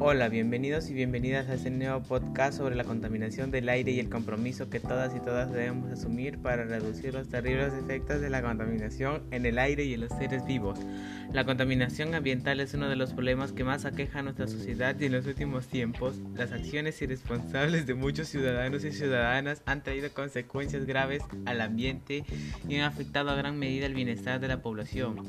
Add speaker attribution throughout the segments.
Speaker 1: Hola, bienvenidos y bienvenidas a este nuevo podcast sobre la contaminación del aire y el compromiso que todas y todas debemos asumir para reducir los terribles efectos de la contaminación en el aire y en los seres vivos. La contaminación ambiental es uno de los problemas que más aqueja a nuestra sociedad y en los últimos tiempos las acciones irresponsables de muchos ciudadanos y ciudadanas han traído consecuencias graves al ambiente y han afectado a gran medida el bienestar de la población.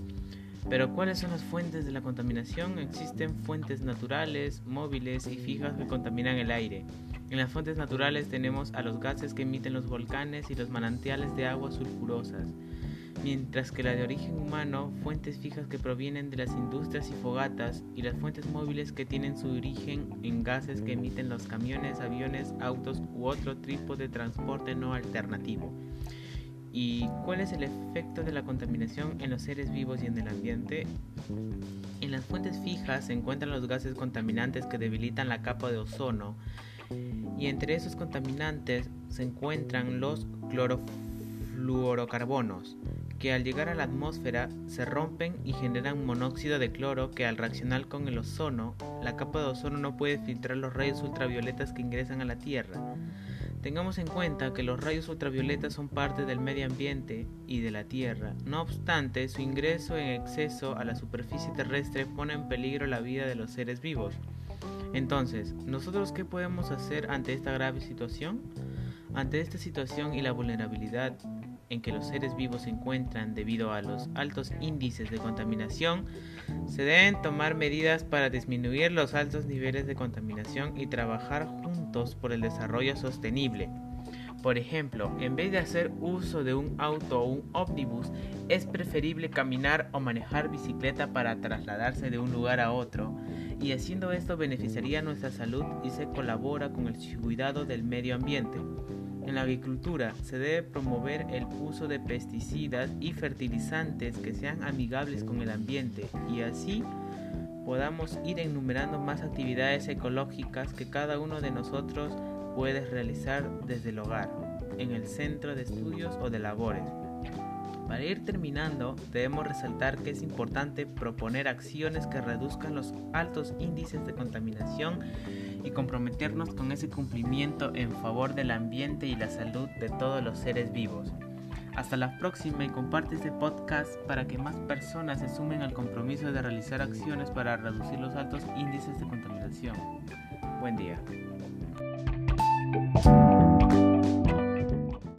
Speaker 1: Pero ¿cuáles son las fuentes de la contaminación? Existen fuentes naturales, móviles y fijas que contaminan el aire. En las fuentes naturales tenemos a los gases que emiten los volcanes y los manantiales de aguas sulfurosas, mientras que la de origen humano, fuentes fijas que provienen de las industrias y fogatas, y las fuentes móviles que tienen su origen en gases que emiten los camiones, aviones, autos u otro tipo de transporte no alternativo. ¿Y cuál es el efecto de la contaminación en los seres vivos y en el ambiente? En las fuentes fijas se encuentran los gases contaminantes que debilitan la capa de ozono y entre esos contaminantes se encuentran los clorofluorocarbonos que al llegar a la atmósfera se rompen y generan monóxido de cloro que al reaccionar con el ozono, la capa de ozono no puede filtrar los rayos ultravioletas que ingresan a la Tierra. Tengamos en cuenta que los rayos ultravioletas son parte del medio ambiente y de la Tierra. No obstante, su ingreso en exceso a la superficie terrestre pone en peligro la vida de los seres vivos. Entonces, ¿nosotros qué podemos hacer ante esta grave situación? Ante esta situación y la vulnerabilidad en que los seres vivos se encuentran debido a los altos índices de contaminación, se deben tomar medidas para disminuir los altos niveles de contaminación y trabajar juntos por el desarrollo sostenible. Por ejemplo, en vez de hacer uso de un auto o un ómnibus, es preferible caminar o manejar bicicleta para trasladarse de un lugar a otro, y haciendo esto beneficiaría nuestra salud y se colabora con el cuidado del medio ambiente. En la agricultura se debe promover el uso de pesticidas y fertilizantes que sean amigables con el ambiente y así podamos ir enumerando más actividades ecológicas que cada uno de nosotros puede realizar desde el hogar, en el centro de estudios o de labores. Para ir terminando, debemos resaltar que es importante proponer acciones que reduzcan los altos índices de contaminación y comprometernos con ese cumplimiento en favor del ambiente y la salud de todos los seres vivos. Hasta la próxima y comparte este podcast para que más personas se sumen al compromiso de realizar acciones para reducir los altos índices de contaminación. Buen día.